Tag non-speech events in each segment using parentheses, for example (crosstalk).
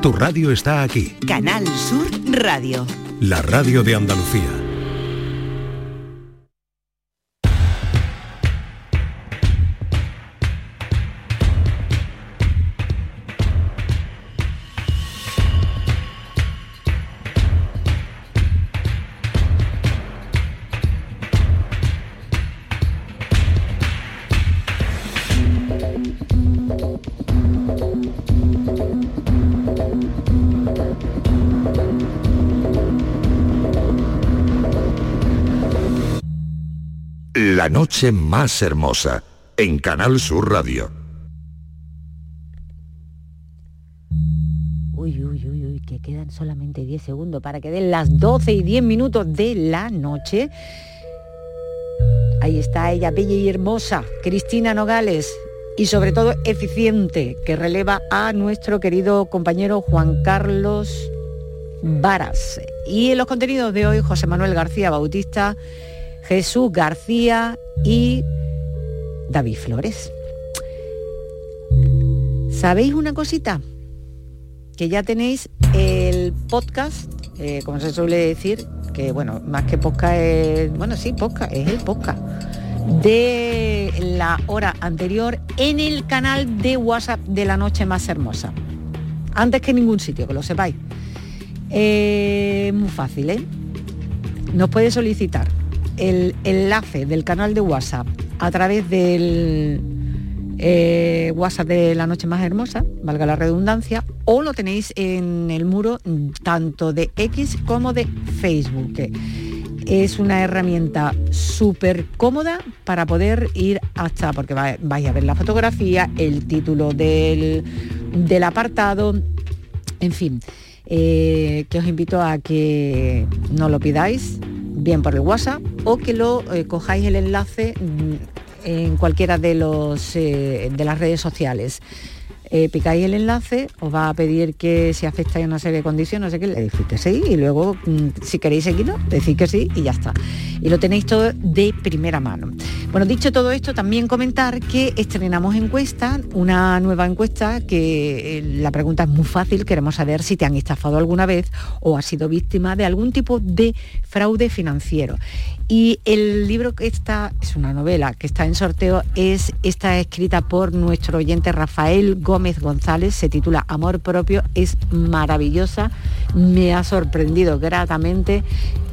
Tu radio está aquí. Canal Sur Radio. La radio de Andalucía. La noche más hermosa en Canal Sur Radio. Uy, uy, uy, uy, que quedan solamente 10 segundos para que den las 12 y 10 minutos de la noche. Ahí está ella, bella y hermosa, Cristina Nogales, y sobre todo eficiente, que releva a nuestro querido compañero Juan Carlos Varas. Y en los contenidos de hoy, José Manuel García Bautista, Jesús García y David Flores. ¿Sabéis una cosita? Que ya tenéis el podcast, eh, como se suele decir, que bueno, más que podcast es, bueno, sí, podcast, es el podcast de la hora anterior en el canal de WhatsApp de la noche más hermosa. Antes que ningún sitio, que lo sepáis. Eh, muy fácil, ¿eh? Nos puede solicitar el enlace del canal de WhatsApp a través del eh, WhatsApp de la noche más hermosa, valga la redundancia, o lo tenéis en el muro tanto de X como de Facebook. Es una herramienta súper cómoda para poder ir hasta, porque vais a ver la fotografía, el título del, del apartado, en fin, eh, que os invito a que no lo pidáis, bien por el WhatsApp o que lo eh, cojáis el enlace mm, en cualquiera de, los, eh, de las redes sociales. Eh, picáis el enlace, os va a pedir que si aceptáis una serie de condiciones, no sé qué, le decís que sí, y luego mm, si queréis seguirlo, decís que sí y ya está. Y lo tenéis todo de primera mano. Bueno, dicho todo esto, también comentar que estrenamos encuesta, una nueva encuesta que la pregunta es muy fácil, queremos saber si te han estafado alguna vez o has sido víctima de algún tipo de fraude financiero. Y el libro que está, es una novela que está en sorteo, es, está escrita por nuestro oyente Rafael Gómez González, se titula Amor propio, es maravillosa, me ha sorprendido gratamente,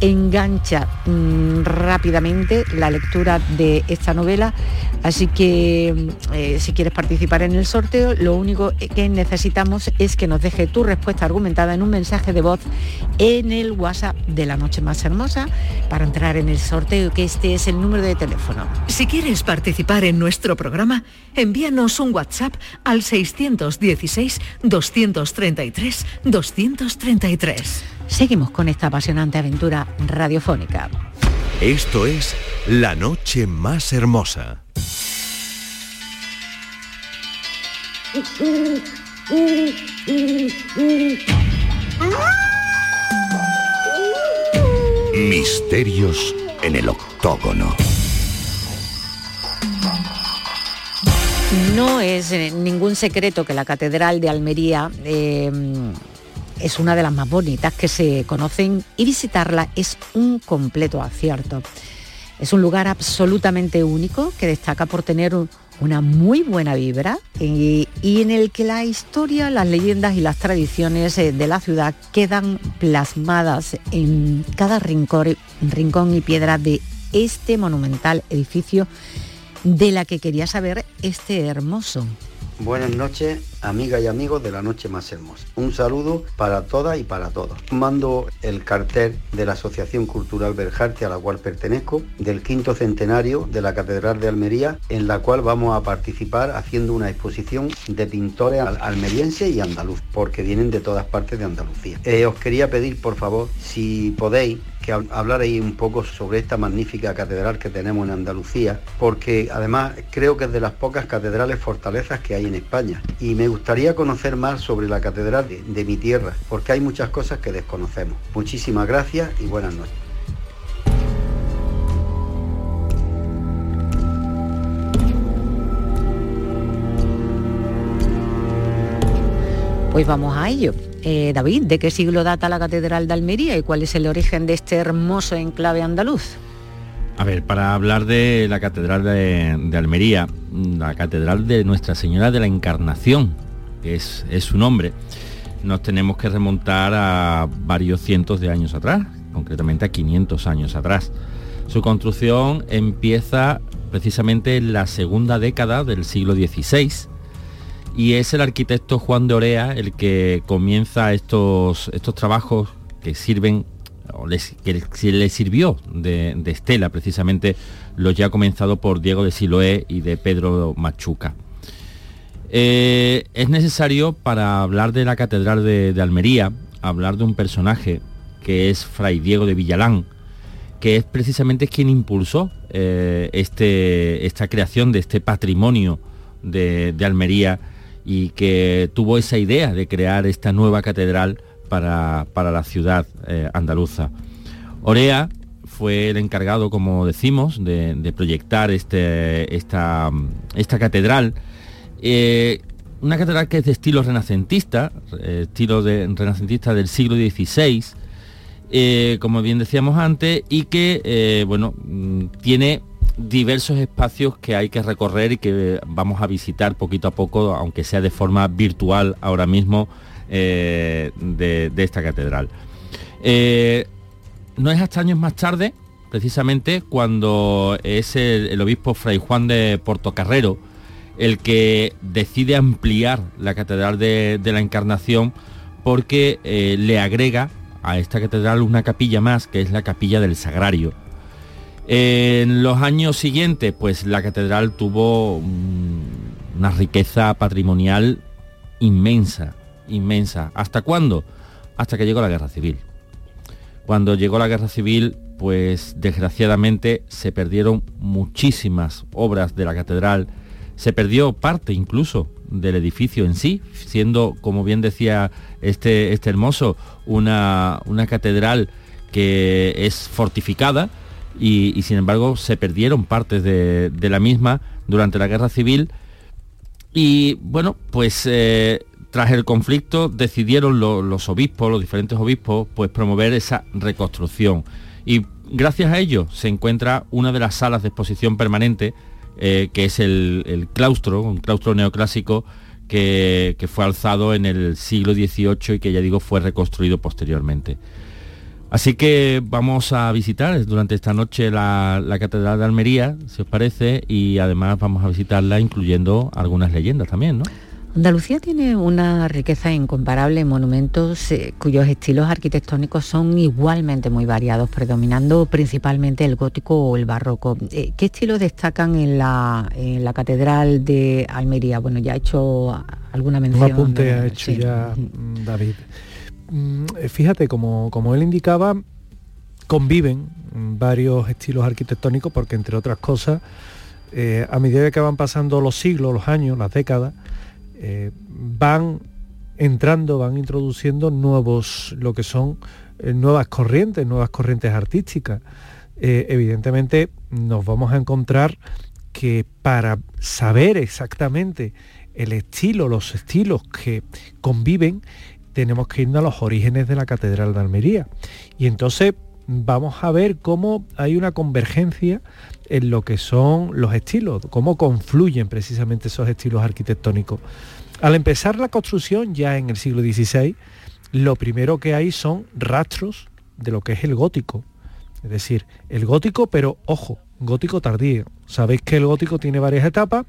engancha mm, rápidamente la lectura de esta novela, así que mm, eh, si quieres participar en el sorteo, lo único que necesitamos es que nos deje tu respuesta argumentada en un mensaje de voz en el WhatsApp de la noche más hermosa para entrar en el sorteo, que este es el número de teléfono. Si quieres participar en nuestro programa, envíanos un WhatsApp al 616-233-233. Seguimos con esta apasionante aventura radiofónica. Esto es La Noche Más Hermosa. Misterios en el octógono. No es eh, ningún secreto que la Catedral de Almería eh, es una de las más bonitas que se conocen y visitarla es un completo acierto. Es un lugar absolutamente único que destaca por tener una muy buena vibra y, y, en el que la historia, las leyendas y las tradiciones eh, de la ciudad quedan plasmadas en cada rincón, rincón y piedra de este monumental edificio de la que quería saber este hermoso. Buenas noches, amigas y amigos de la noche más hermosa. Un saludo para todas y para todos. Mando el cartel de la Asociación Cultural Berjarte a la cual pertenezco, del quinto centenario de la Catedral de Almería, en la cual vamos a participar haciendo una exposición de pintores almerienses y andaluz, porque vienen de todas partes de Andalucía. Eh, os quería pedir, por favor, si podéis, que hablaréis un poco sobre esta magnífica catedral que tenemos en Andalucía, porque además creo que es de las pocas catedrales fortalezas que hay en España. Y me gustaría conocer más sobre la catedral de, de mi tierra, porque hay muchas cosas que desconocemos. Muchísimas gracias y buenas noches. Pues vamos a ello. Eh, David, ¿de qué siglo data la Catedral de Almería y cuál es el origen de este hermoso enclave andaluz? A ver, para hablar de la Catedral de, Almería, la Catedral de Nuestra Señora de la Encarnación, que es, es su nombre, nos tenemos que remontar a varios cientos de años atrás, concretamente a 500 años atrás. Su construcción empieza precisamente en la segunda década del siglo XVI y es el arquitecto Juan de Orea el que comienza estos, estos trabajos que sirven o que le sirvió de, estela precisamente los ya comenzado por Diego de Siloé y de Pedro Machuca. Eh, es necesario para hablar de la Catedral de, Almería, hablar de un personaje que es Fray Diego de Villalán, que es precisamente quien impulsó eh, este, esta creación de este patrimonio de, Almería y que tuvo esa idea de crear esta nueva catedral para, la ciudad eh, andaluza. Orea fue el encargado, como decimos, de, proyectar este, esta, esta catedral. Eh, una catedral que es de estilo renacentista, estilo de, renacentista del siglo XVI, eh, como bien decíamos antes, y que, eh, bueno, mm, tiene diversos espacios que hay que recorrer y que vamos a visitar poquito a poco, aunque sea de forma virtual ahora mismo, eh, de, esta catedral. no es hasta años más tarde, precisamente, cuando es el, obispo Fray Juan de Portocarrero el que decide ampliar la catedral de, de la Encarnación porque le agrega a esta catedral una capilla más, que es la capilla del Sagrario. En los años siguientes, pues la catedral tuvo una riqueza patrimonial inmensa, inmensa. ¿Hasta cuándo? Hasta que llegó la guerra civil. Cuando llegó la guerra civil, pues desgraciadamente se perdieron muchísimas obras de la catedral, se perdió parte incluso del edificio en sí, siendo, como bien decía este, este hermoso, una, catedral que es fortificada y, sin embargo se perdieron partes de, la misma durante la guerra civil y bueno, pues eh, tras el conflicto decidieron los obispos, los diferentes obispos, pues promover esa reconstrucción. Y gracias a ello se encuentra una de las salas de exposición permanente eh, que es el, claustro, un claustro neoclásico que, fue alzado en el siglo XVIII y que ya digo fue reconstruido posteriormente. Así que vamos a visitar durante esta noche la, la, Catedral de Almería, si os parece, y además vamos a visitarla incluyendo algunas leyendas también, ¿no? Andalucía tiene una riqueza incomparable en monumentos eh, cuyos estilos arquitectónicos son igualmente muy variados, predominando principalmente el gótico o el barroco. Eh, ¿Qué estilos destacan en la, Catedral de Almería? Bueno, ya ha hecho alguna mención. Un apunte ha hecho ya David. Mm, fíjate, como, como él indicaba, conviven varios estilos arquitectónicos porque, entre otras cosas, eh, a medida que van pasando los siglos, los años, las décadas, eh, van entrando, van introduciendo nuevos, lo que son eh, nuevas corrientes, nuevas corrientes artísticas. Eh, evidentemente nos vamos a encontrar que para saber exactamente el estilo, los estilos que conviven, tenemos que irnos a los orígenes de la Catedral de Almería. Y entonces vamos a ver cómo hay una convergencia en lo que son los estilos, cómo confluyen precisamente esos estilos arquitectónicos. Al empezar la construcción ya en el siglo XVI, lo primero que hay son rastros de lo que es el gótico. Es decir, el gótico, pero ojo, gótico tardío. Sabéis que el gótico tiene varias etapas.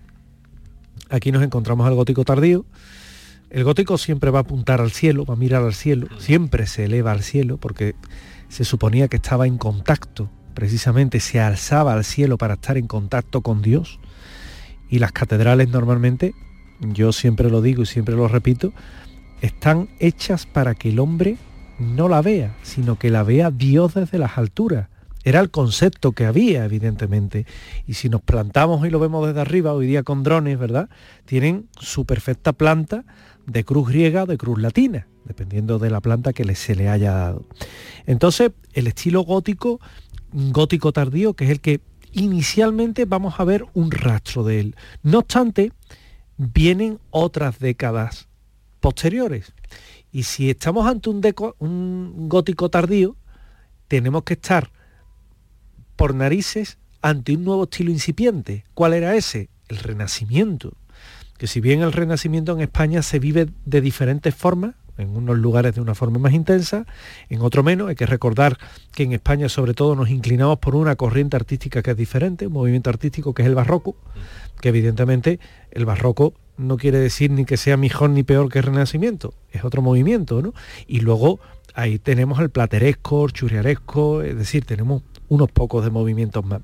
Aquí nos encontramos al gótico tardío. El gótico siempre va a apuntar al cielo, va a mirar al cielo, siempre se eleva al cielo porque se suponía que estaba en contacto, precisamente se alzaba al cielo para estar en contacto con Dios. Y las catedrales normalmente yo siempre lo digo y siempre lo repito, están hechas para que el hombre no la vea, sino que la vea Dios desde las alturas. Era el concepto que había, evidentemente. Y si nos plantamos y lo vemos desde arriba, hoy día con drones, ¿verdad? Tienen su perfecta planta de cruz griega o de cruz latina, dependiendo de la planta que se le haya dado. Entonces, el estilo gótico, gótico tardío, que es el que inicialmente vamos a ver un rastro de él. No obstante, vienen otras décadas posteriores. Y si estamos ante un, un gótico tardío, tenemos que estar por narices ante un nuevo estilo incipiente. ¿Cuál era ese? El renacimiento. Que si bien el renacimiento en España se vive de diferentes formas, en unos lugares de una forma más intensa, en otro menos. Hay que recordar que en España sobre todo nos inclinamos por una corriente artística que es diferente, un movimiento artístico que es el barroco, que evidentemente el barroco no quiere decir ni que sea mejor ni peor que el renacimiento, es otro movimiento, ¿no? Y luego ahí tenemos el plateresco, el churriaresco, es decir, tenemos unos pocos de movimientos más.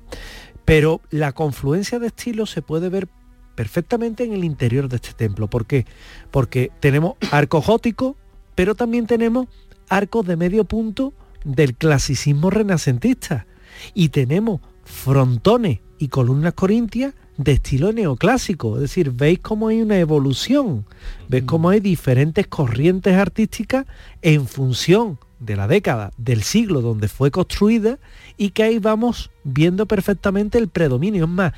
Pero la confluencia de estilos se puede ver perfectamente en el interior de este templo. ¿Por qué? Porque tenemos arco gótico, pero también tenemos arcos de medio punto del clasicismo renacentista. Y tenemos frontones y columnas corintias de estilo neoclásico. Es decir, veis cómo hay una evolución, veis cómo hay diferentes corrientes artísticas en función de la década, del siglo donde fue construida y que ahí vamos viendo perfectamente el predominio. Es más,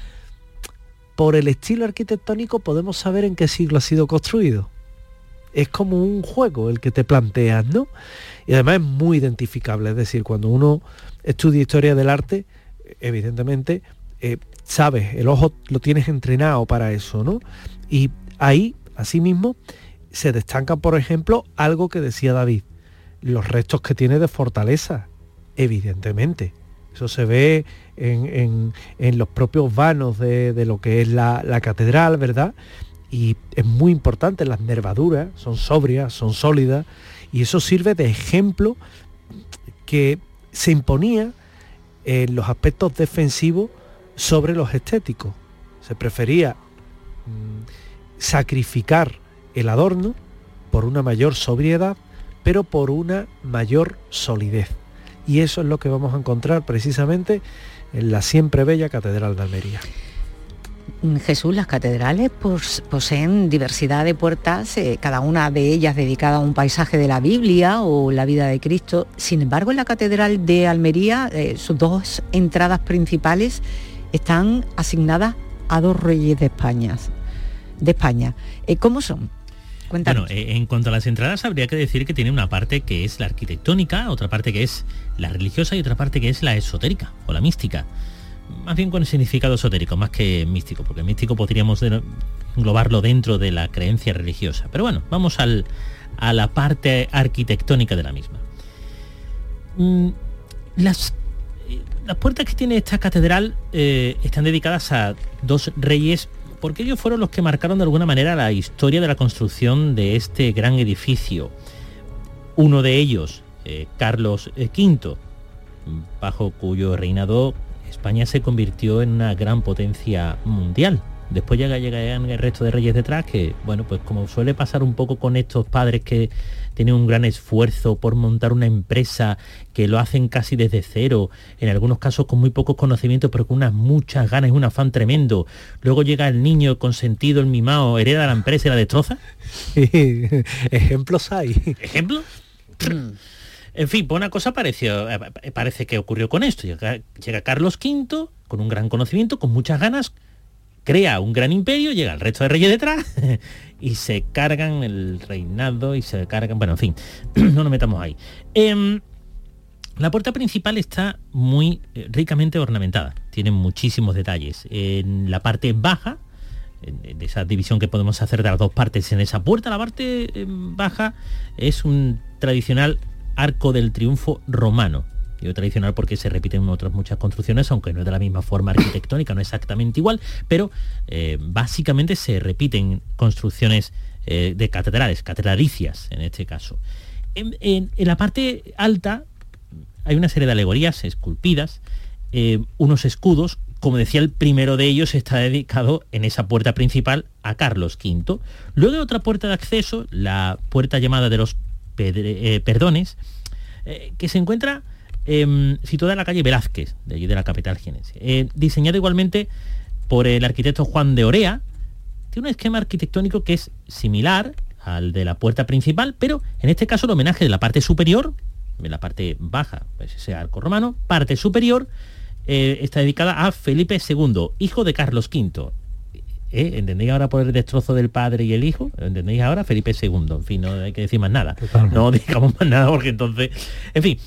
por el estilo arquitectónico podemos saber en qué siglo ha sido construido. Es como un juego el que te planteas, ¿no? Y además es muy identificable, es decir, cuando uno estudia historia del arte, evidentemente, eh, sabes, el ojo lo tienes entrenado para eso, ¿no? Y ahí, asimismo, se destaca, por ejemplo, algo que decía David, los restos que tiene de fortaleza, evidentemente. Eso se ve en, los propios vanos de, lo que es la, catedral, ¿verdad? Y es muy importante, las nervaduras son sobrias, son sólidas, y eso sirve de ejemplo que se imponía en los aspectos defensivos sobre los estéticos. Se prefería mm, sacrificar el adorno por una mayor sobriedad, pero por una mayor solidez. Y eso es lo que vamos a encontrar precisamente en la siempre bella Catedral de Almería. Jesús, las catedrales poseen diversidad de puertas, eh, cada una de ellas dedicada a un paisaje de la Biblia o la vida de Cristo. Sin embargo, en la Catedral de Almería, eh, sus dos entradas principales están asignadas a dos reyes de España. De España. Eh, ¿Cómo son? Bueno, eh, en cuanto a las entradas, habría que decir que tiene una parte que es la arquitectónica, otra parte que es la religiosa y otra parte que es la esotérica o la mística. Más bien con el significado esotérico, más que místico, porque místico podríamos englobarlo dentro de la creencia religiosa. Pero bueno, vamos a la parte arquitectónica de la misma. Mm, las, eh, las puertas que tiene esta catedral eh, están dedicadas a dos reyes porque ellos fueron los que marcaron de alguna manera la historia de la construcción de este gran edificio. Uno de ellos, eh, Carlos V, bajo cuyo reinado España se convirtió en una gran potencia mundial. Después llega, llegan el resto de reyes detrás que, bueno, pues como suele pasar un poco con estos padres que tienen un gran esfuerzo por montar una empresa, que lo hacen casi desde cero, en algunos casos con muy pocos conocimientos, pero con unas muchas ganas y un afán tremendo. Luego llega el niño consentido, el mimado, hereda la empresa y la destroza. (laughs) Ejemplos hay. ¿Ejemplos? En fin, pues una cosa pareció, eh, parece que ocurrió con esto. Llega, llega, Carlos V con un gran conocimiento, con muchas ganas, crea un gran imperio, llega el resto de reyes detrás y se cargan el reinado y se cargan, bueno, en fin, (clears throat) no nos metamos ahí. Em, la puerta principal está muy eh, ricamente ornamentada, tiene muchísimos detalles. En la parte baja, de esa división que podemos hacer de las dos partes en esa puerta, la parte em, baja es un tradicional arco del triunfo romano, tradicional porque se repiten otras muchas construcciones, aunque no es de la misma forma arquitectónica, no exactamente igual, pero eh, básicamente se repiten construcciones eh, de catedrales, catedralicias en este caso. En, la parte alta hay una serie de alegorías esculpidas, eh, unos escudos, como decía el primero de ellos está dedicado en esa puerta principal a Carlos V. Luego hay otra puerta de acceso, la puerta llamada de los perdones, que se encuentra eh, situada en la calle Velázquez, de allí de la capital jienense. Eh, diseñado igualmente por el arquitecto Juan de Orea, tiene un esquema arquitectónico que es similar al de la puerta principal, pero en este caso el homenaje de la parte superior, de la parte baja, pues ese arco romano, parte superior, eh, está dedicada a Felipe II, hijo de Carlos V. ¿eh? ¿Entendéis ahora por el destrozo del padre y el hijo? ¿Entendéis ahora? Felipe II, en fin, no hay que decir más nada. No (laughs) digamos más nada porque entonces, en fin,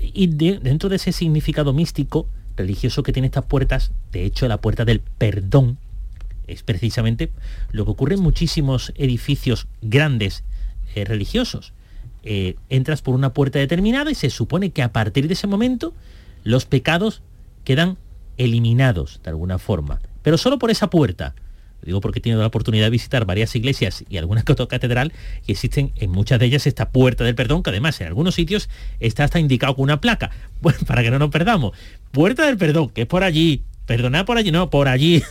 y dentro de ese significado místico, religioso que tiene estas puertas, de hecho la puerta del perdón, es precisamente lo que ocurre en muchísimos edificios grandes eh, religiosos. Eh, entras por una puerta determinada y se supone que a partir de ese momento los pecados quedan eliminados de alguna forma, pero solo por esa puerta. Digo porque he tenido la oportunidad de visitar varias iglesias y algunas catedral y existen en muchas de ellas esta puerta del perdón, que además en algunos sitios está hasta indicado con una placa, (laughs) bueno, para que no nos perdamos. Puerta del perdón, que es por allí, perdonad por allí, no, por allí.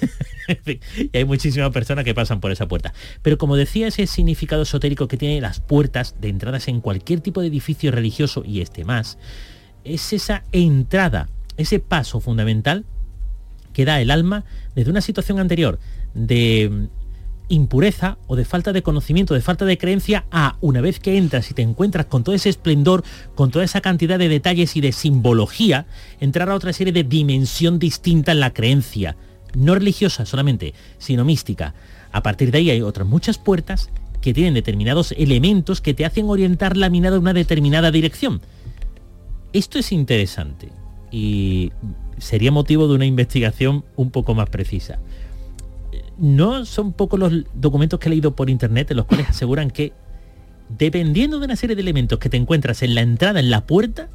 (laughs) y hay muchísimas personas que pasan por esa puerta. Pero como decía, ese significado esotérico que tiene las puertas de entradas en cualquier tipo de edificio religioso y este más, es esa entrada, ese paso fundamental que da el alma desde una situación anterior de mm, impureza o de falta de conocimiento, de falta de creencia, a una vez que entras y te encuentras con todo ese esplendor, con toda esa cantidad de detalles y de simbología, entrar a otra serie de dimensión distinta en la creencia, no religiosa solamente, sino mística. A partir de ahí hay otras muchas puertas que tienen determinados elementos que te hacen orientar la mirada en una determinada dirección. Esto es interesante y sería motivo de una investigación un poco más precisa. No son pocos los documentos que he leído por internet en los cuales aseguran que dependiendo de una serie de elementos que te encuentras en la entrada, en la puerta,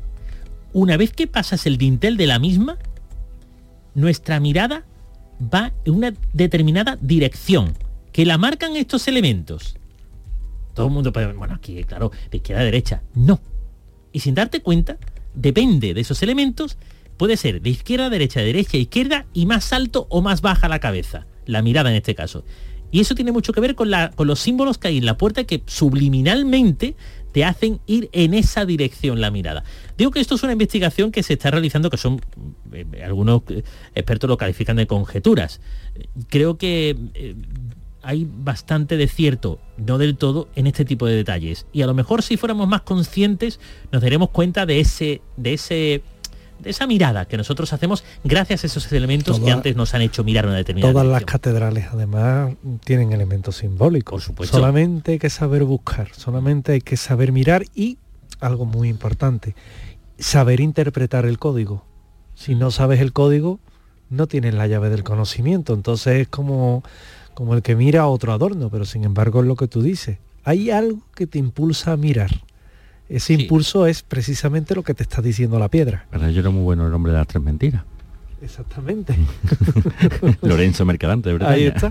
una vez que pasas el dintel de la misma, nuestra mirada va en una determinada dirección, que la marcan estos elementos. Todo el mundo puede, bueno, aquí, claro, de izquierda a derecha. No. Y sin darte cuenta, depende de esos elementos, puede ser de izquierda a derecha, de derecha a izquierda y más alto o más baja la cabeza, la mirada en este caso. Y eso tiene mucho que ver con, la, con los símbolos que hay en la puerta que subliminalmente te hacen ir en esa dirección la mirada. Digo que esto es una investigación que se está realizando, que son, eh, algunos eh, expertos lo califican de conjeturas. Creo que eh, hay bastante de cierto, no del todo, en este tipo de detalles. Y a lo mejor si fuéramos más conscientes, nos daremos cuenta de ese, de ese esa mirada que nosotros hacemos gracias a esos elementos que antes nos han hecho mirar una determinada Todas las catedrales además tienen elementos simbólicos. Por supuesto. Solamente hay que saber buscar, solamente hay que saber mirar y algo muy importante, saber interpretar el código. Si no sabes el código, no tienes la llave del conocimiento. Entonces es como como el que mira a otro adorno, pero sin embargo es lo que tú dices. Hay algo que te impulsa a mirar. Ese impulso es precisamente lo que te está diciendo la piedra. Pero yo era muy bueno el hombre de las tres mentiras. Exactamente. (laughs) Lorenzo Mercadante, verdad. Ahí está.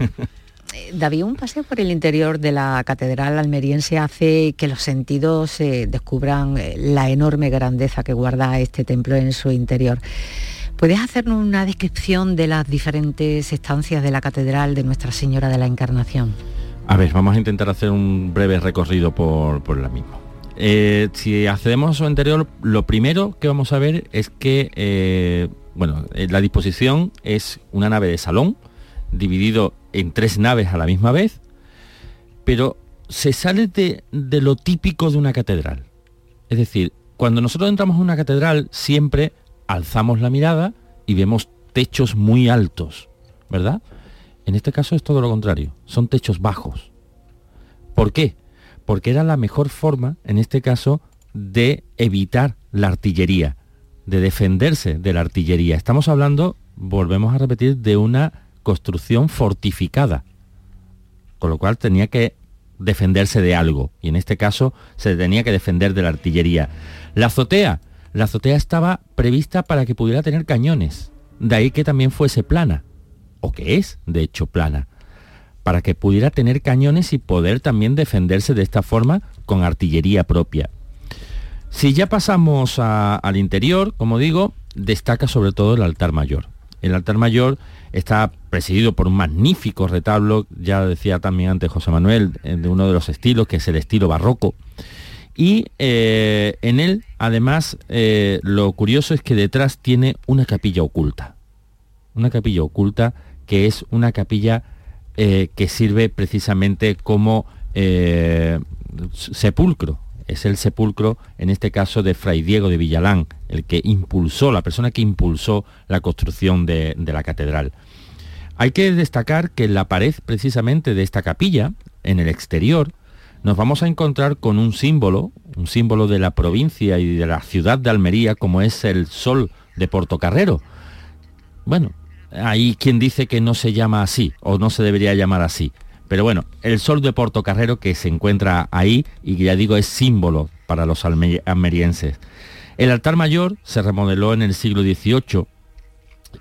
Eh, David, un paseo por el interior de la catedral almeriense hace que los sentidos eh, descubran eh, la enorme grandeza que guarda este templo en su interior. ¿Puedes hacernos una descripción de las diferentes estancias de la Catedral de Nuestra Señora de la Encarnación? A ver, vamos a intentar hacer un breve recorrido por, la misma. Eh, si accedemos a su interior, lo primero que vamos a ver es que, eh, bueno, eh, la disposición es una nave de salón, dividido en tres naves a la misma vez, pero se sale de, de lo típico de una catedral. Es decir, cuando nosotros entramos a una catedral, siempre alzamos la mirada y vemos techos muy altos, ¿verdad? En este caso es todo lo contrario, son techos bajos. ¿Por qué? Porque era la mejor forma, en este caso, de evitar la artillería, de defenderse de la artillería. Estamos hablando, volvemos a repetir, de una construcción fortificada, con lo cual tenía que defenderse de algo, y en este caso se tenía que defender de la artillería. La azotea, la azotea estaba prevista para que pudiera tener cañones, de ahí que también fuese plana, o que es, de hecho, plana, para que pudiera tener cañones y poder también defenderse de esta forma con artillería propia. Si ya pasamos al interior, como digo, destaca sobre todo el altar mayor. El altar mayor está presidido por un magnífico retablo, ya decía también antes José Manuel, eh, de uno de los estilos, que es el estilo barroco, y eh, en él, además, eh, lo curioso es que detrás tiene una capilla oculta. Una capilla oculta que es una capilla eh, que sirve precisamente como sepulcro. Es el sepulcro, en este caso, de Fray Diego de Villalán, el que impulsó, la persona que impulsó la construcción de, de la catedral. Hay que destacar que en la pared precisamente de esta capilla, en el exterior, nos vamos a encontrar con un símbolo, un símbolo de la provincia y de la ciudad de Almería, como es el sol de Portocarrero. Bueno, hay quien dice que no se llama así, o no se debería llamar así. Pero bueno, el sol de Portocarrero que se encuentra ahí y que ya digo es símbolo para los almerienses. El altar mayor se remodeló en el siglo XVIII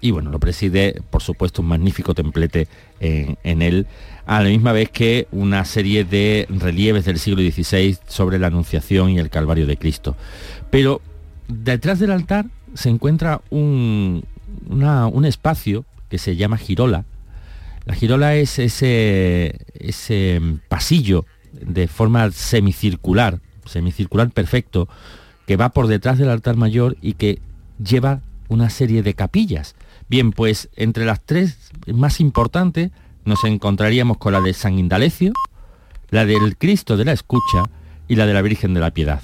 y bueno, lo preside por supuesto un magnífico templete en, él, a la misma vez que una serie de relieves del siglo XVI sobre la Anunciación y el Calvario de Cristo. Pero detrás del altar se encuentra un, un espacio que se llama girola. La girola es ese, ese pasillo de forma semicircular, semicircular perfecto, que va por detrás del altar mayor y que lleva una serie de capillas. Bien, pues entre las tres más importantes nos encontraríamos con la de San Indalecio, la del Cristo de la Escucha y la de la Virgen de la Piedad.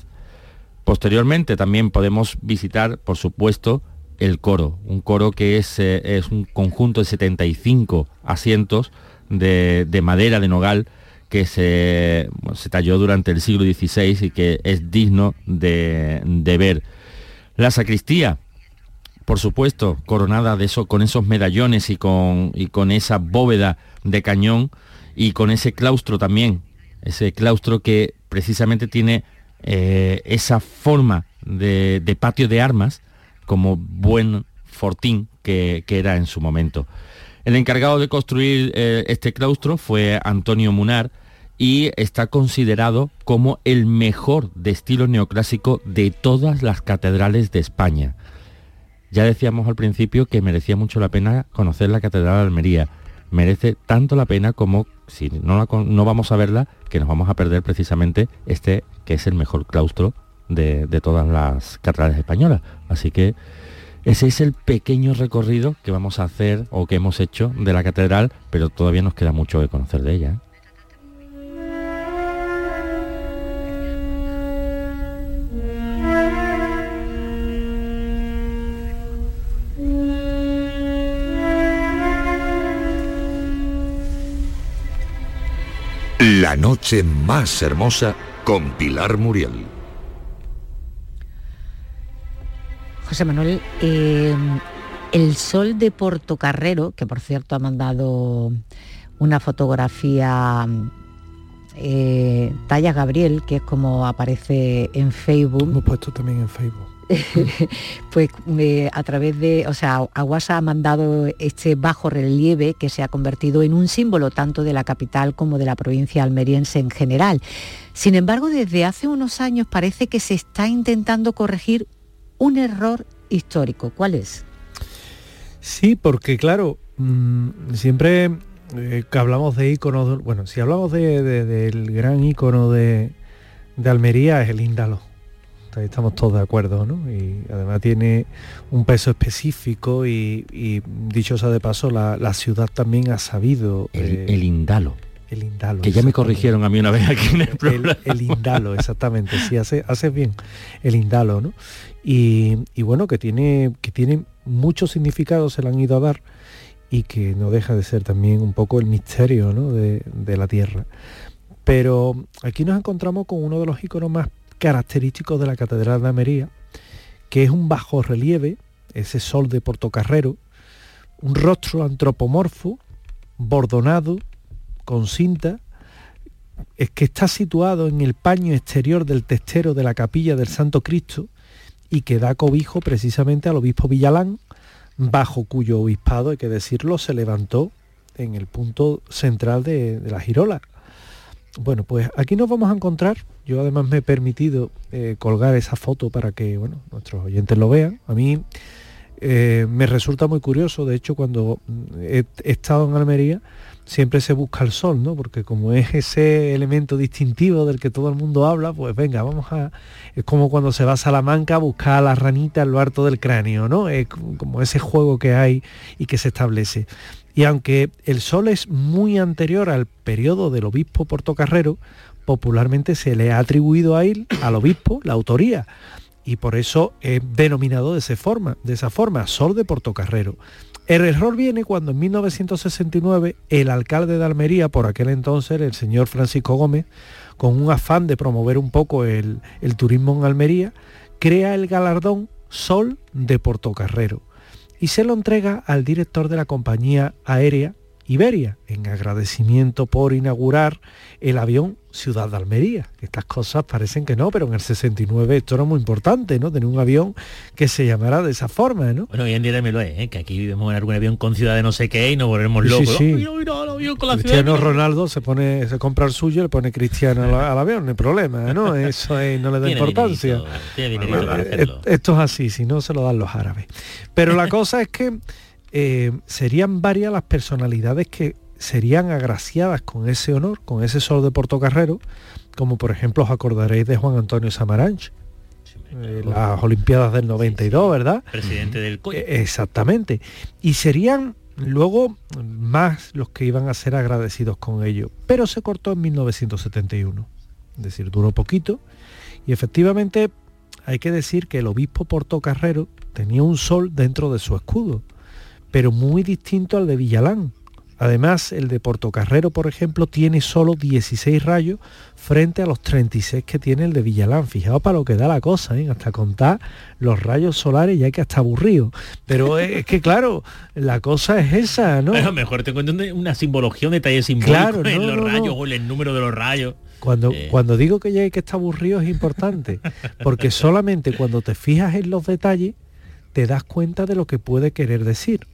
Posteriormente también podemos visitar, por supuesto, el coro, un coro que es, eh, es un conjunto de 75 asientos de, madera de nogal que se, se, talló durante el siglo XVI y que es digno de, ver. La sacristía, por supuesto, coronada de eso, con esos medallones y con, y con esa bóveda de cañón y con ese claustro también, ese claustro que precisamente tiene eh, esa forma de, de patio de armas como buen fortín que, era en su momento. El encargado de construir eh, este claustro fue Antonio Munar y está considerado como el mejor de estilo neoclásico de todas las catedrales de España. Ya decíamos al principio que merecía mucho la pena conocer la Catedral de Almería. Merece tanto la pena como si no, no vamos a verla, que nos vamos a perder precisamente este que es el mejor claustro de, todas las catedrales españolas. Así que ese es el pequeño recorrido que vamos a hacer o que hemos hecho de la catedral, pero todavía nos queda mucho que conocer de ella. ¿eh? La noche más hermosa con Pilar Muriel. José Manuel, eh, el sol de Portocarrero, que por cierto ha mandado una fotografía eh, Talla Gabriel, que es como aparece en Facebook. Hemos puesto también en Facebook. (laughs) pues eh, a través de, o sea, Aguasa ha mandado este bajo relieve que se ha convertido en un símbolo tanto de la capital como de la provincia almeriense en general. Sin embargo, desde hace unos años parece que se está intentando corregir un error histórico. ¿Cuál es? Sí, porque claro, mm, siempre eh, que hablamos de íconos, bueno, si hablamos del gran ícono de, Almería es el Índalo. Estamos todos de acuerdo, ¿no? Y además tiene un peso específico y, dicho sea de paso, la, ciudad también ha sabido... El, eh, el Indalo el Indalo. Que ya me corrigieron a mí una vez aquí en el programa. El, Indalo, exactamente. Sí, hace, hace bien el Indalo, ¿no? Y, bueno, que tiene, que tiene muchos significados, se le han ido a dar y que no deja de ser también un poco el misterio ¿no? de, de la Tierra. Pero aquí nos encontramos con uno de los iconos más característicos de la Catedral de Almería, que es un bajo relieve, ese sol de Portocarrero, un rostro antropomorfo, bordonado, con cinta, es que está situado en el paño exterior del testero de la capilla del Santo Cristo y que da cobijo precisamente al obispo Villalán, bajo cuyo obispado, hay que decirlo, se levantó en el punto central de, la girola. Bueno, pues aquí nos vamos a encontrar, yo además me he permitido eh, colgar esa foto para que bueno, nuestros oyentes lo vean. A mí eh, me resulta muy curioso, de hecho cuando he estado en Almería, siempre se busca el sol, ¿no? Porque como es ese elemento distintivo del que todo el mundo habla, pues venga, vamos a... Es como cuando se va a Salamanca a buscar a la ranita en lo harto del cráneo, ¿no? Es como ese juego que hay y que se establece. Y aunque el sol es muy anterior al periodo del obispo portocarrero, popularmente se le ha atribuido a él, al obispo, la autoría. Y por eso es denominado de esa forma, de esa forma, sol de portocarrero. El error viene cuando en 1969 el alcalde de Almería, por aquel entonces el señor Francisco Gómez, con un afán de promover un poco el, turismo en Almería, crea el galardón Sol de Portocarrero y se lo entrega al director de la compañía aérea Iberia, en agradecimiento por inaugurar el avión Ciudad de Almería. Estas cosas parecen que no, pero en el 69 esto era muy importante, ¿no? Tener un avión que se llamara de esa forma, ¿no? Bueno, hoy en día también lo es, ¿eh? que aquí vivimos en algún avión con ciudad de no sé qué y nos volvemos locos. Sí, sí. Mira, mira, avión con la ciudad Cristiano de- Ronaldo se pone, se compra el suyo y le pone Cristiano al, al avión, no hay problema, ¿no? (laughs) Eso es- no le da Tiene importancia. dinerito, tiene dinerito para Eh, hacerlo. Esto es así, si no se lo dan los árabes. Pero la (laughs) cosa es que eh, serían varias las personalidades que serían agraciadas con ese honor, con ese sol de Portocarrero, como por ejemplo os acordaréis de Juan Antonio Samaranch, eh, las Olimpiadas del 92, ¿verdad? Presidente del COI. Eh, Exactamente. Y serían luego más los que iban a ser agradecidos con ello. Pero se cortó en 1971. Es decir, duró poquito. Y efectivamente hay que decir que el obispo Portocarrero tenía un sol dentro de su escudo, pero muy distinto al de Villalán. Además, el de Portocarrero, por ejemplo, tiene solo 16 rayos frente a los 36 que tiene el de Villalán. Fijaos para lo que da la cosa, ¿eh? hasta contar los rayos solares ya que hasta aburrido. Pero es que claro, la cosa es esa, ¿no? Pero mejor te cuento un- una simbología, un detalle simbólico Claro, en no, los no, rayos no. o en el número de los rayos. Cuando, Eh. cuando digo que ya hay que estar aburrido es importante, porque solamente cuando te fijas en los detalles te das cuenta de lo que puede querer decir.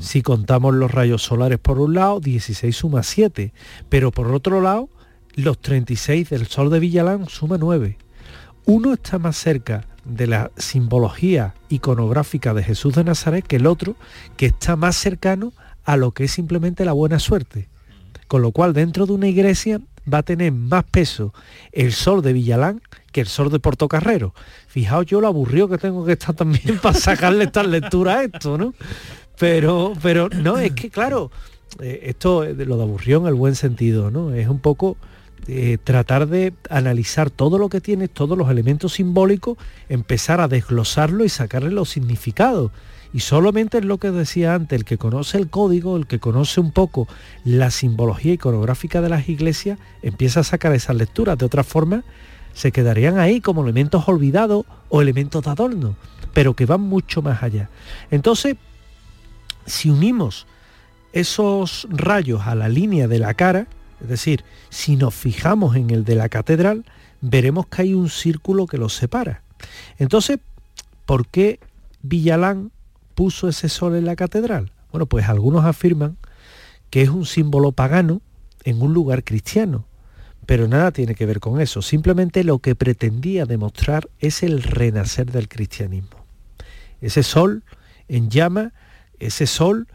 Si contamos los rayos solares por un lado, 16 suma 7, pero por otro lado, los 36 del Sol de Villalán suma 9. Uno está más cerca de la simbología iconográfica de Jesús de Nazaret que el otro, que está más cercano a lo que es simplemente la buena suerte. Con lo cual, dentro de una iglesia va a tener más peso el sol de Villalán que el sol de Portocarrero. Fijaos yo lo aburrido que tengo que estar también para sacarle esta lectura a esto, ¿no? Pero, pero no, es que claro, eh, esto eh, lo de aburrido en el buen sentido, ¿no? Es un poco eh, tratar de analizar todo lo que tiene, todos los elementos simbólicos, empezar a desglosarlo y sacarle los significados. Y solamente es lo que decía antes, el que conoce el código, el que conoce un poco la simbología iconográfica de las iglesias, empieza a sacar esas lecturas. De otra forma, se quedarían ahí como elementos olvidados o elementos de adorno, pero que van mucho más allá. Entonces, si unimos esos rayos a la línea de la cara, es decir, si nos fijamos en el de la catedral, veremos que hay un círculo que los separa. Entonces, ¿por qué Villalán puso ese sol en la catedral? Bueno, pues algunos afirman que es un símbolo pagano en un lugar cristiano, pero nada tiene que ver con eso. Simplemente lo que pretendía demostrar es el renacer del cristianismo. Ese sol en llama, ese sol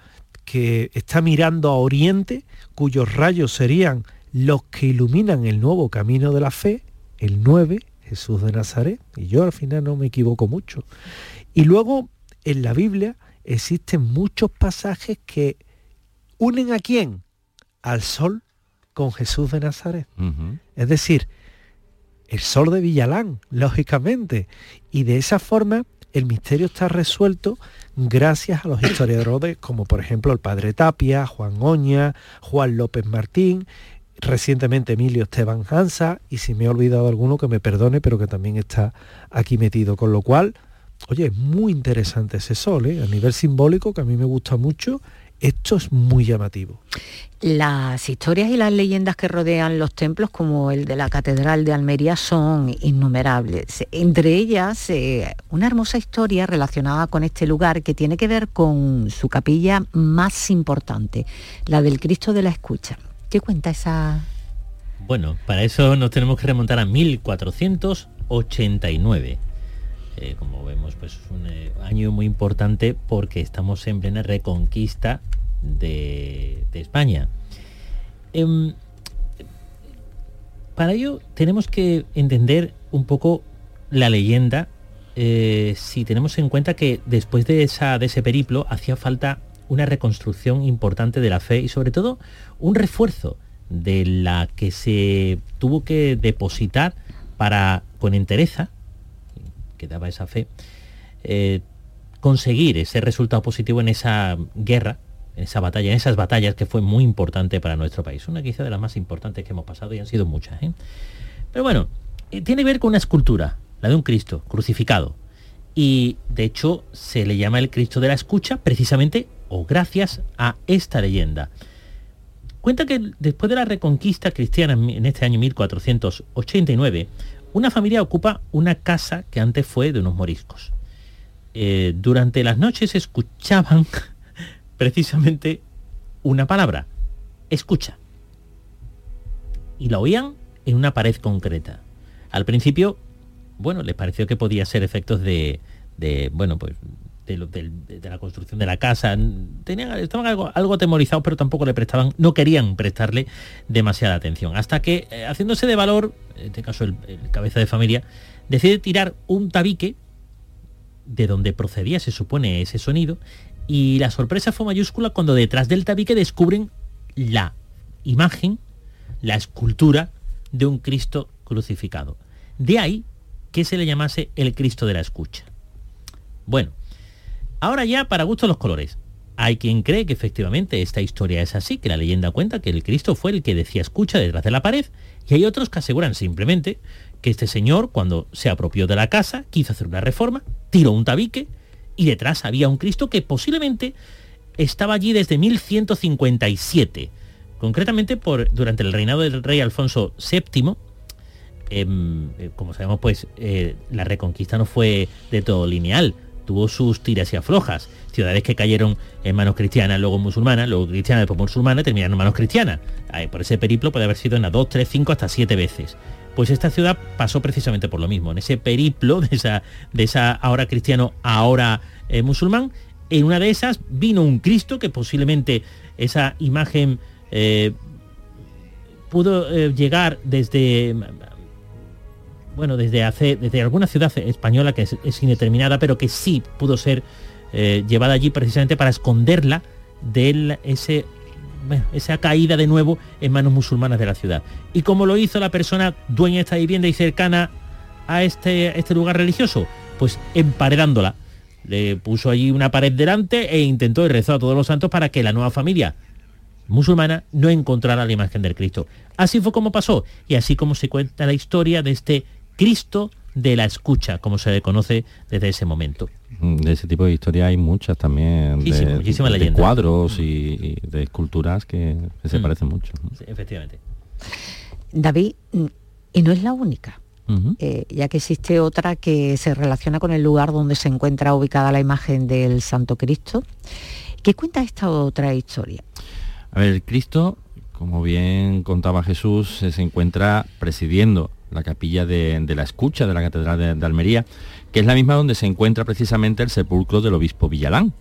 que está mirando a Oriente, cuyos rayos serían los que iluminan el nuevo camino de la fe, el 9, Jesús de Nazaret, y yo al final no me equivoco mucho. Y luego en la Biblia existen muchos pasajes que unen a quién? Al sol con Jesús de Nazaret. Es decir, el sol de Villalán, lógicamente. Y de esa forma el misterio está resuelto gracias a los historiadores (coughs) como por ejemplo el padre Tapia, Juan Oña, Juan López Martín, recientemente Emilio Esteban Hansa, y si me he olvidado alguno que me perdone, pero que también está aquí metido. Con lo cual, oye, es muy interesante ese sol, ¿eh? a nivel simbólico, que a mí me gusta mucho, esto es muy llamativo. Las historias y las leyendas que rodean los templos, como el de la Catedral de Almería, son innumerables. Entre ellas, eh, una hermosa historia relacionada con este lugar que tiene que ver con su capilla más importante, la del Cristo de la Escucha. ¿Qué cuenta esa? Bueno, para eso nos tenemos que remontar a 1489. Eh, como vemos, pues es un eh, año muy importante porque estamos en plena reconquista de, España. Em, para ello tenemos que entender un poco la leyenda eh, si tenemos en cuenta que después de, esa, de ese periplo hacía falta una reconstrucción importante de la fe y sobre todo un refuerzo de la que se tuvo que depositar para con entereza que daba esa fe eh, conseguir ese resultado positivo en esa guerra, en esa batalla, en esas batallas que fue muy importante para nuestro país. Una quizá de las más importantes que hemos pasado y han sido muchas. ¿eh? Pero bueno, eh, tiene que ver con una escultura, la de un Cristo crucificado. Y de hecho se le llama el Cristo de la escucha precisamente o gracias a esta leyenda. Cuenta que después de la reconquista cristiana en este año 1489, una familia ocupa una casa que antes fue de unos moriscos. Eh, durante las noches escuchaban (laughs) precisamente una palabra, escucha. Y la oían en una pared concreta. Al principio, bueno, les pareció que podía ser efectos de, de bueno, pues de, la construcción de la casa. Tenían, estaban algo, algo atemorizados, pero tampoco le prestaban, no querían prestarle demasiada atención. Hasta que, eh, haciéndose de valor, en este caso el, cabeza de familia, decide tirar un tabique de donde procedía, se supone, ese sonido, y la sorpresa fue mayúscula cuando detrás del tabique descubren la imagen, la escultura de un Cristo crucificado. De ahí que se le llamase el Cristo de la escucha. Bueno, Ahora ya para gusto los colores. Hay quien cree que efectivamente esta historia es así, que la leyenda cuenta que el Cristo fue el que decía escucha detrás de la pared, y hay otros que aseguran simplemente que este señor, cuando se apropió de la casa, quiso hacer una reforma, tiró un tabique, y detrás había un Cristo que posiblemente estaba allí desde 1157, concretamente por, durante el reinado del rey Alfonso VII, em, eh, como sabemos, pues eh, la reconquista no fue de todo lineal tuvo sus tiras y aflojas. Ciudades que cayeron en manos cristianas, luego musulmanas, luego cristianas, después musulmanas, terminaron en manos cristianas. Por ese periplo puede haber sido en las 2, 3, 5, hasta 7 veces. Pues esta ciudad pasó precisamente por lo mismo, en ese periplo de esa, de esa ahora cristiano, ahora eh, musulmán, en una de esas vino un Cristo que posiblemente esa imagen eh, pudo eh, llegar desde bueno, desde hace, desde alguna ciudad española que es, indeterminada, pero que sí pudo ser eh, llevada allí precisamente para esconderla de ese, esa caída de nuevo en manos musulmanas de la ciudad. Y como lo hizo la persona dueña de esta vivienda y cercana a este, este lugar religioso, pues emparedándola. Le puso allí una pared delante e intentó rezó a todos los santos para que la nueva familia musulmana no encontrara la imagen del Cristo. Así fue como pasó y así como se cuenta la historia de este Cristo de la escucha, como se le conoce desde ese momento. Mm, de ese tipo de historia hay muchas también, de, cuadros y, de esculturas que, se mm. parecen mucho. efectivamente. David, mm, y no es la única. Eh, ya que existe otra que se relaciona con el lugar donde se encuentra ubicada la imagen del Santo Cristo. ¿Qué cuenta esta otra historia? A ver, el Cristo, como bien contaba Jesús, se encuentra presidiendo la capilla de, la escucha de la Catedral de, Almería, que es la misma donde se encuentra precisamente el sepulcro del obispo Villalán,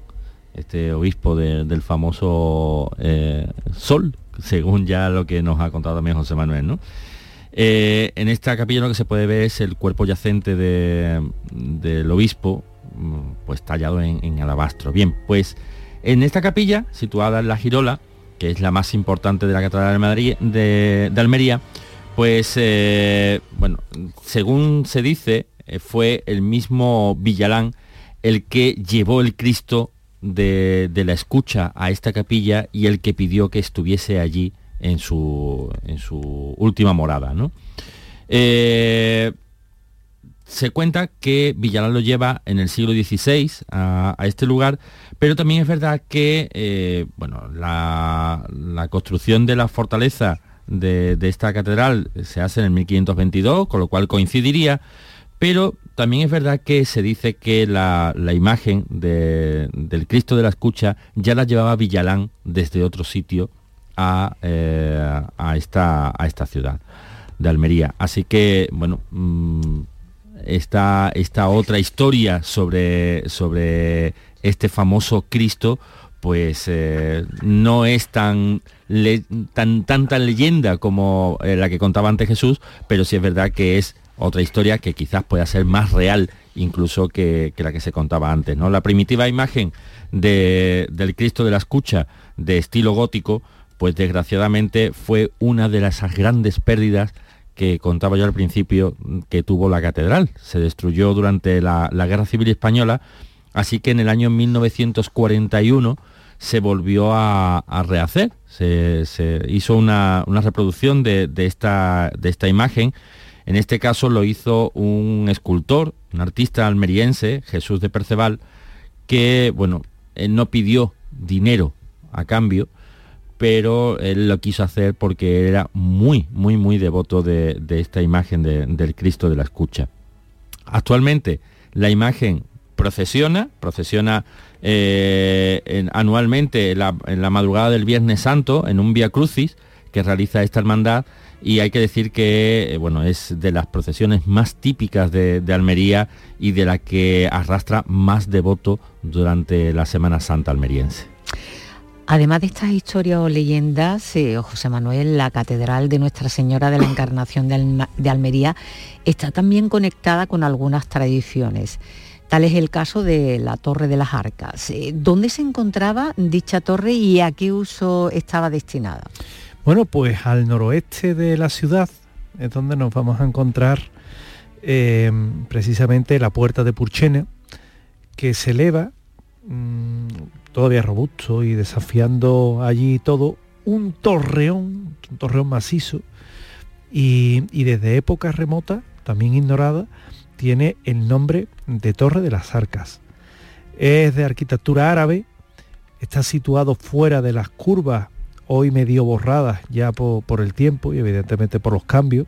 este obispo del famoso eh, Sol, según ya lo que nos ha contado también José Manuel. ¿no? Eh, en esta capilla lo que se puede ver es el cuerpo yacente del obispo, mm, pues tallado en, alabastro. Bien, pues en esta capilla, situada en la Girola, que es la más importante de la Catedral de Almería, pues, eh, bueno, según se dice, eh, fue el mismo Villalán el que llevó el Cristo de, la escucha a esta capilla y el que pidió que estuviese allí en su, última morada. ¿no? Eh, se cuenta que Villalán lo lleva en el siglo XVI a, este lugar, pero también es verdad que bueno, la, construcción de la fortaleza de, esta catedral se hace en el 1522, con lo cual coincidiría, pero también es verdad que se dice que la, imagen del Cristo de la Escucha ya la llevaba Villalán desde otro sitio a, eh, esta, a esta ciudad de Almería. Así que, bueno, mm, esta, esta otra historia sobre, sobre este famoso Cristo, pues eh, no es tan, tan tanta leyenda como eh, la que contaba antes Jesús, pero sí es verdad que es otra historia que quizás pueda ser más real incluso que, la que se contaba antes. ¿no? La primitiva imagen del Cristo de la Escucha de estilo gótico, pues desgraciadamente fue una de las grandes pérdidas que contaba yo al principio que tuvo la catedral. Se destruyó durante la Guerra Civil Española Así que en el año 1941 se volvió a, rehacer, se, hizo una, reproducción de, esta, de esta imagen. En este caso lo hizo un escultor, un artista almeriense, Jesús de Perceval, que, bueno, él no pidió dinero a cambio, pero él lo quiso hacer porque era muy, muy, muy devoto de, esta imagen del Cristo de la Escucha. Actualmente la imagen procesiona, procesiona eh, anualmente en la, madrugada del Viernes Santo en un Vía Crucis que realiza esta hermandad y hay que decir que eh, bueno, es de las procesiones más típicas de, Almería y de la que arrastra más devoto durante la Semana Santa almeriense. Además de estas historias o leyendas, eh, José Manuel, la Catedral de Nuestra Señora de la Encarnación de, Almería está también conectada con algunas tradiciones. Tal es el caso de la Torre de las Arcas. Eh, ¿Dónde se encontraba dicha torre y a qué uso estaba destinada? Bueno, pues al noroeste de la ciudad es donde nos vamos a encontrar eh, precisamente la puerta de Purchena, que se eleva mm, todavía robusto y desafiando allí todo un torreón, un torreón macizo, y, desde épocas remotas, también ignorada, tiene el nombre de Torre de las Arcas. Es de arquitectura árabe, está situado fuera de las curvas, hoy medio borradas ya por, el tiempo y evidentemente por los cambios.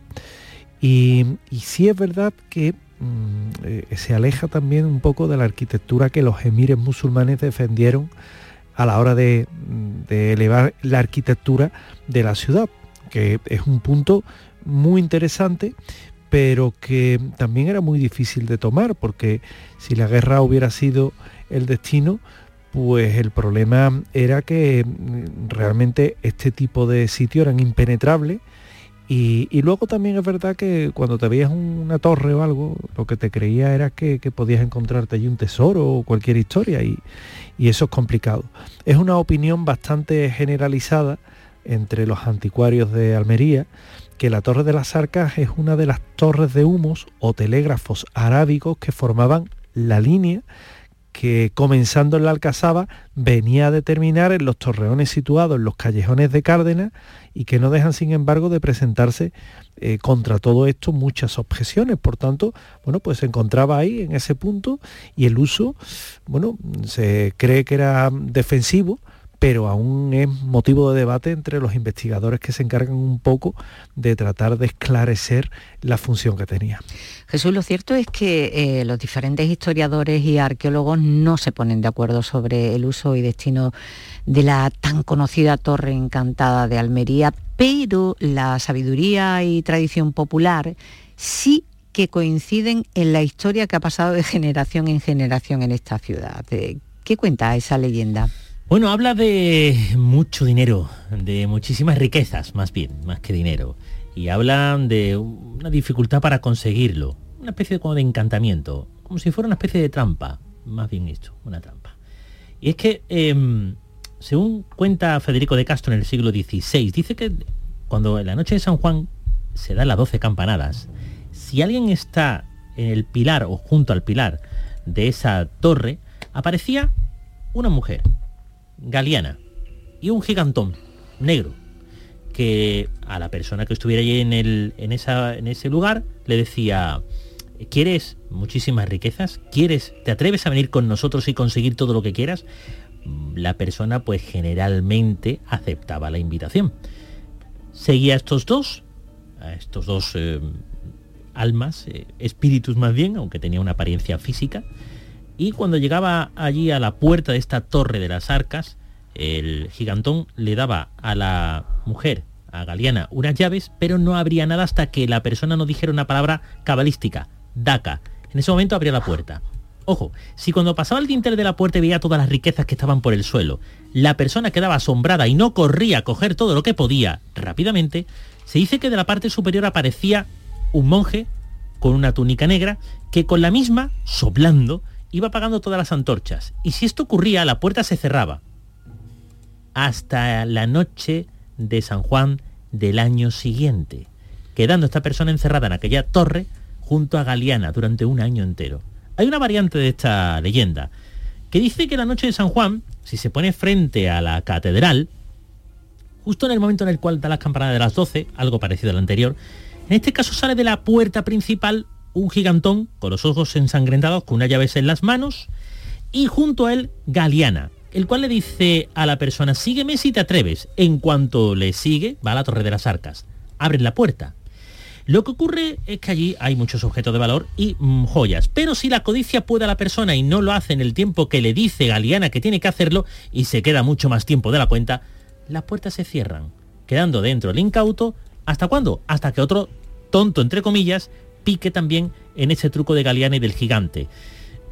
Y, y sí es verdad que Mm, eh, se aleja también un poco de la arquitectura que los emires musulmanes defendieron a la hora de, elevar la arquitectura de la ciudad, que es un punto muy interesante, pero que también era muy difícil de tomar, porque si la guerra hubiera sido el destino, pues el problema era que mm, realmente este tipo de sitios eran impenetrables y, luego también es verdad que cuando te veías una torre o algo, lo que te creía era que, podías encontrarte allí un tesoro o cualquier historia y, eso es complicado. Es una opinión bastante generalizada entre los anticuarios de Almería que la Torre de las Arcas es una de las torres de humos o telégrafos arábicos que formaban la línea que comenzando en la Alcazaba venía a determinar en los torreones situados en los callejones de Cárdenas y que no dejan sin embargo de presentarse eh, contra todo esto muchas objeciones. Por tanto, bueno, pues se encontraba ahí en ese punto y el uso, bueno, se cree que era defensivo, pero aún es motivo de debate entre los investigadores que se encargan un poco de tratar de esclarecer la función que tenía. Jesús, lo cierto es que eh, los diferentes historiadores y arqueólogos no se ponen de acuerdo sobre el uso y destino de la tan conocida Torre Encantada de Almería, pero la sabiduría y tradición popular sí que coinciden en la historia que ha pasado de generación en generación en esta ciudad. ¿Qué cuenta esa leyenda? Bueno, habla de mucho dinero, de muchísimas riquezas, más bien, más que dinero. Y hablan de una dificultad para conseguirlo, una especie de, como de encantamiento, como si fuera una especie de trampa, más bien esto, una trampa. Y es que, em, según cuenta Federico de Castro en el siglo XVI, dice que cuando en la noche de San Juan se dan las doce campanadas, si alguien está en el pilar o junto al pilar de esa torre, aparecía una mujer Galiana y un gigantón negro que a la persona que estuviera allí en, el, en, esa, en ese lugar le decía, ¿quieres muchísimas riquezas? ¿Quieres, te atreves a venir con nosotros y conseguir todo lo que quieras? La persona pues generalmente aceptaba la invitación. Seguía a estos dos, a estos dos eh, almas, eh, espíritus más bien, aunque tenía una apariencia física, y cuando llegaba allí a la puerta de esta torre de las arcas, el gigantón le daba a la mujer, a Galiana, unas llaves, pero no abría nada hasta que la persona no dijera una palabra cabalística, daca. En ese momento abría la puerta. Ojo, si cuando pasaba el dintel de la puerta veía todas las riquezas que estaban por el suelo, la persona quedaba asombrada y no corría a coger todo lo que podía rápidamente, se dice que de la parte superior aparecía un monje con una túnica negra que con la misma, soplando, iba apagando todas las antorchas. Y si esto ocurría, la puerta se cerraba. Hasta la noche de San Juan del año siguiente, quedando esta persona encerrada en aquella torre junto a Galiana durante un año entero. Hay una variante de esta leyenda que dice que la noche de San Juan, si se pone frente a la catedral, justo en el momento en el cual da las campanadas de las 12, algo parecido al anterior, en este caso sale de la puerta principal un gigantón con los ojos ensangrentados, con una llave en las manos, y junto a él Galiana, el cual le dice a la persona, sígueme si te atreves. En cuanto le sigue, va a la Torre de las Arcas. Abren la puerta. Lo que ocurre es que allí hay muchos objetos de valor y mm, joyas, pero si la codicia puede a la persona y no lo hace en el tiempo que le dice Galiana que tiene que hacerlo y se queda mucho más tiempo de la cuenta, las puertas se cierran, quedando dentro el incauto, ¿hasta cuándo? Hasta que otro tonto, entre comillas, pique también en ese truco de Galeana y del gigante.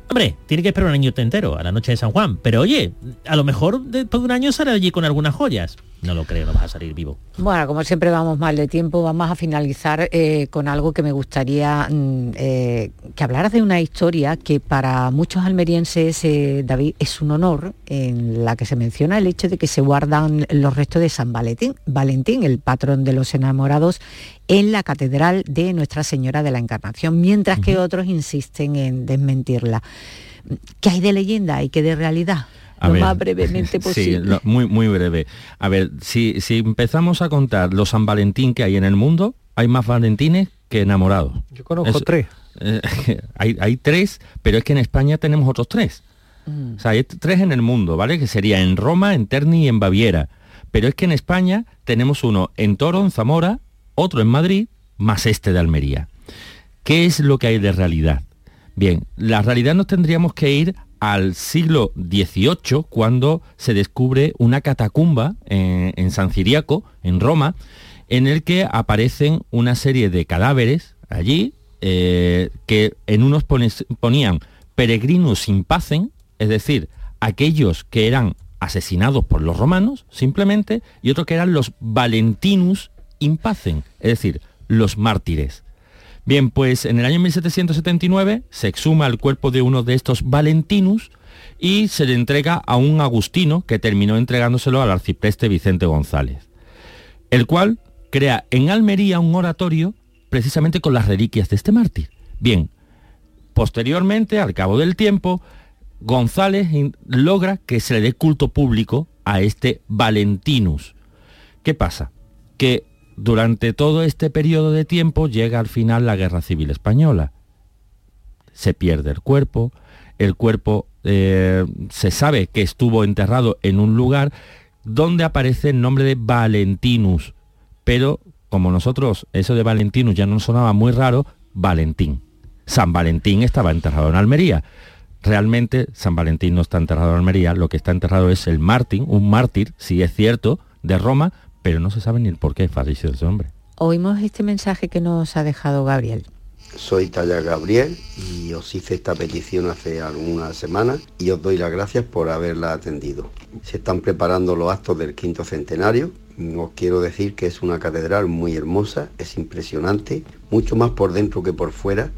Hombre, tiene que esperar un año entero, a la noche de San Juan. Pero oye, a lo mejor después de un año sale allí con algunas joyas. No lo creo, no vas a salir vivo. Bueno, como siempre vamos mal de tiempo, vamos a finalizar eh, con algo que me gustaría mm, eh, que hablaras de una historia que para muchos almerienses, eh, David, es un honor, en la que se menciona el hecho de que se guardan los restos de San Valentín, Valentín el patrón de los enamorados, en la Catedral de Nuestra Señora de la Encarnación, mientras que otros insisten en desmentirla. ¿Qué hay de leyenda y qué de realidad? lo más brevemente (laughs) posible. Sí, muy, muy breve. A ver, si, si empezamos a contar los San Valentín que hay en el mundo, hay más Valentines que enamorados. Yo conozco tres. Eh, (laughs) hay, hay, tres, pero es que en España tenemos otros tres. Mm. O sea, hay tres en el mundo, ¿vale? Que sería en Roma, en Terni y en Baviera. Pero es que en España tenemos uno en Toro, en Zamora, otro en Madrid, más este de Almería. ¿Qué es lo que hay de realidad? Bien, la realidad nos tendríamos que ir al siglo XVIII, cuando se descubre una catacumba en, San Ciriaco, en Roma, en el que aparecen una serie de cadáveres allí, eh, que en unos ponían peregrinos sin pacen, es decir, aquellos que eran asesinados por los romanos, simplemente, y otros que eran los valentinus impacen, es decir, los mártires. Bien, pues en el año 1779 se exhuma el cuerpo de uno de estos Valentinus y se le entrega a un agustino que terminó entregándoselo al arcipreste Vicente González, el cual crea en Almería un oratorio precisamente con las reliquias de este mártir. Bien, posteriormente, al cabo del tiempo, González logra que se le dé culto público a este Valentinus. ¿Qué pasa? Que durante todo este periodo de tiempo llega al final la Guerra Civil Española. Se pierde el cuerpo, el cuerpo eh, se sabe que estuvo enterrado en un lugar donde aparece el nombre de Valentinus, pero como nosotros eso de Valentinus ya nos sonaba muy raro, Valentín. San Valentín estaba enterrado en Almería. Realmente San Valentín no está enterrado en Almería, lo que está enterrado es el Martín, un mártir, si es cierto, de Roma, pero no se sabe ni el por qué falleció ese hombre. Oímos este mensaje que nos ha dejado Gabriel. Soy Talla Gabriel y os hice esta petición hace algunas semanas y os doy las gracias por haberla atendido. Se están preparando los actos del quinto centenario. Os quiero decir que es una catedral muy hermosa, es impresionante, mucho más por dentro que por fuera,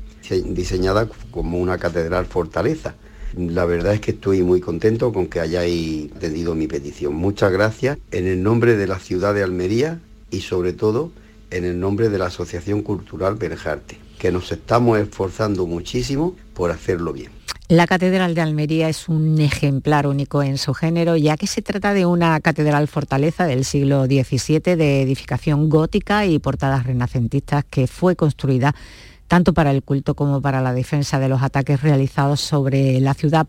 diseñada como una catedral fortaleza la verdad es que estoy muy contento con que hayáis atendido mi petición. Muchas gracias en el nombre de la ciudad de Almería y sobre todo en el nombre de la Asociación Cultural Berjarte, que nos estamos esforzando muchísimo por hacerlo bien. La Catedral de Almería es un ejemplar único en su género, ya que se trata de una catedral fortaleza del siglo XVII de edificación gótica y portadas renacentistas que fue construida tanto para el culto como para la defensa de los ataques realizados sobre la ciudad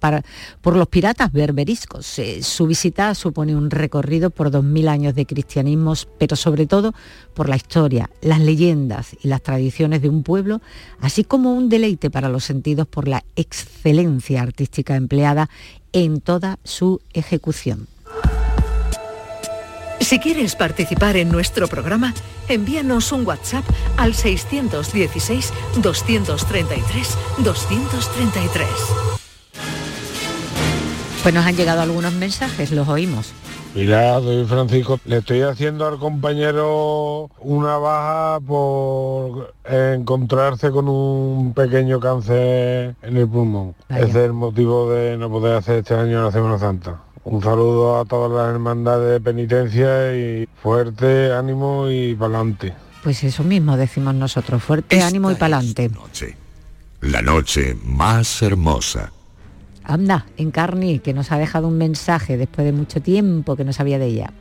por los piratas berberiscos. Eh, su visita supone un recorrido por dos mil años de cristianismo, pero sobre todo por la historia, las leyendas y las tradiciones de un pueblo, así como un deleite para los sentidos por la excelencia artística empleada en toda su ejecución. Si quieres participar en nuestro programa, envíanos un WhatsApp al 617-233-233. Pues nos han llegado algunos mensajes, los oímos. Mira, soy Francisco. Le estoy haciendo al compañero una baja por encontrarse con un pequeño cáncer en el pulmón. Ese es el motivo de no poder hacer este año la Semana Santa. Un saludo a todas las hermandades de penitencia y fuerte ánimo y pa'lante. Pues eso mismo decimos nosotros, fuerte ánimo y pa'lante. Noche, la noche más hermosa. Anda, Encarni, que nos ha dejado un mensaje después de mucho tiempo que no sabía de ella.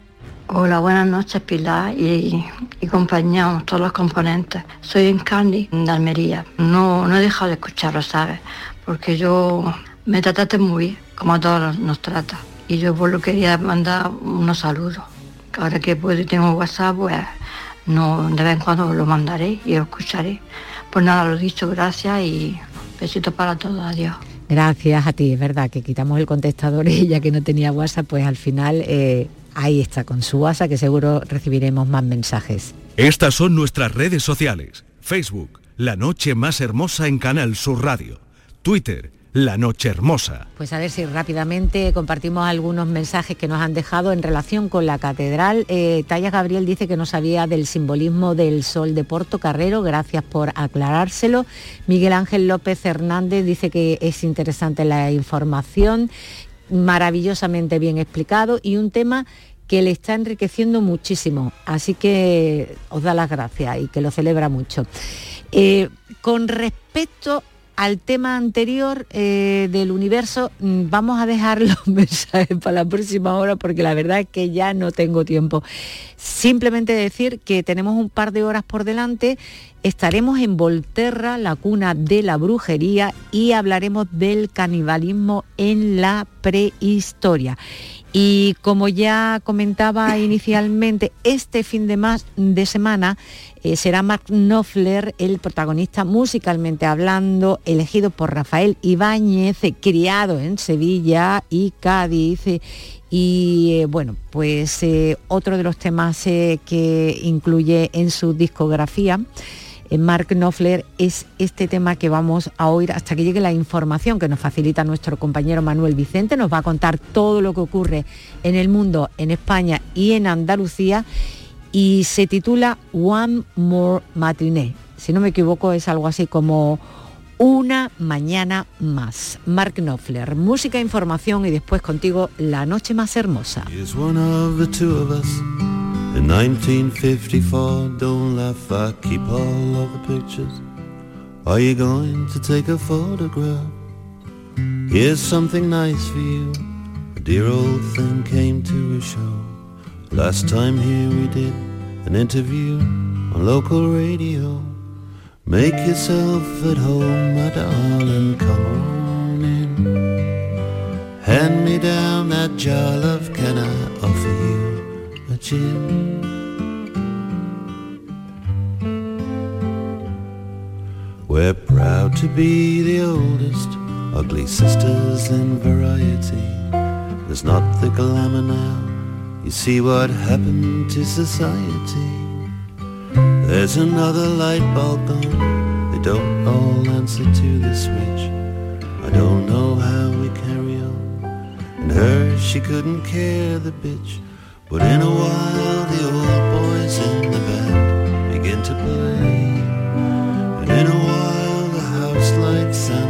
Hola, buenas noches Pilar y, y compañía, todos los componentes. Soy Encarni de Almería. No, no he dejado de escucharlo, ¿sabes? Porque yo me trataste muy bien, como a todos nos trata. Y yo por lo quería mandar unos saludos. Ahora que puedo y tengo WhatsApp, pues no, de vez en cuando lo mandaré y lo escucharé. Pues nada, lo dicho, gracias y besitos para todos, adiós. Gracias a ti, es verdad que quitamos el contestador y ya que no tenía WhatsApp, pues al final eh, ahí está con su WhatsApp que seguro recibiremos más mensajes. Estas son nuestras redes sociales. Facebook, La Noche Más Hermosa en Canal Sur Radio. Twitter, La Noche Hermosa. Pues a ver si rápidamente compartimos algunos mensajes que nos han dejado en relación con la catedral. Eh, Talla Gabriel dice que no sabía del simbolismo del sol de Porto Carrero, gracias por aclarárselo. Miguel Ángel López Hernández dice que es interesante la información, maravillosamente bien explicado y un tema que le está enriqueciendo muchísimo. Así que os da las gracias y que lo celebra mucho. Eh, con respecto al tema anterior eh, del universo, mm, vamos a dejar (laughs) los mensajes para la próxima hora porque la verdad es que ya no tengo tiempo. Simplemente decir que tenemos un par de horas por delante, estaremos en Volterra, la cuna de la brujería, y hablaremos del canibalismo en la prehistoria. Y como ya comentaba (coughs) inicialmente, este fin de, más, de semana eh, será Mark Knopfler el protagonista musicalmente hablando, elegido por Rafael Ibáñez, criado en Sevilla y Cádiz. Y eh, bueno, pues eh, otro de los temas que incluye en su discografía Mark Knopfler es este tema que vamos a oír hasta que llegue la información que nos facilita nuestro compañero Manuel Vicente. Nos va a contar todo lo que ocurre en el mundo, en España y en Andalucía y se titula One More Matinee. Si no me equivoco es algo así como una mañana más. Mark Knopfler, música, información y después contigo la noche más hermosa. In 1954, don't laugh, I keep all of the pictures. Are you going to take a photograph? Here's something nice for you. A dear old thing came to a show. Last time here we did an interview on local radio. Make yourself at home, my darling, come on in. Hand me down that jar, love, can I offer you a gin? We're proud to be the oldest, ugly sisters in variety. There's not the glamour now, you see what happened to society. There's another light bulb gone, they don't all answer to the switch. I don't know how we carry on. And her, she couldn't care the bitch. But in a while, the old boys in the band begin to play. And in a while, the house lights and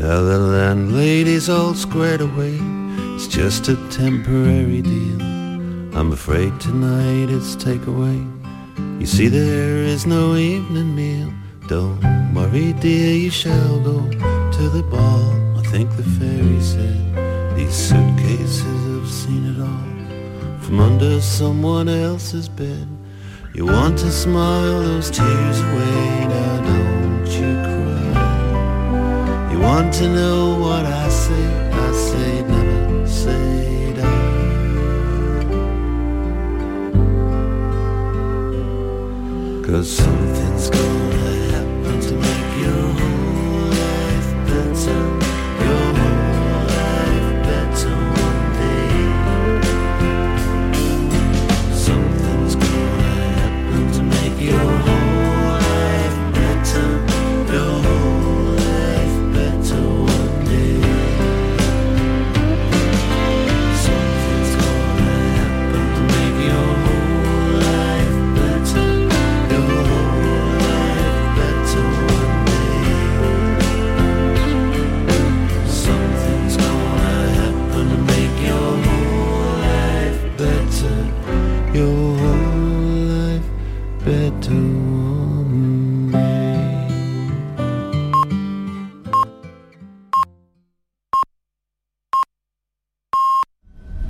Now the landlady's all squared away. It's just a temporary deal. I'm afraid tonight it's takeaway. You see, there is no evening meal. Don't worry, dear, you shall go to the ball. I think the fairy said these suitcases have seen it all. from under someone else's bed. You want to smile those tears away, now don't you want to know what I say, I say never say die. Cause something's gone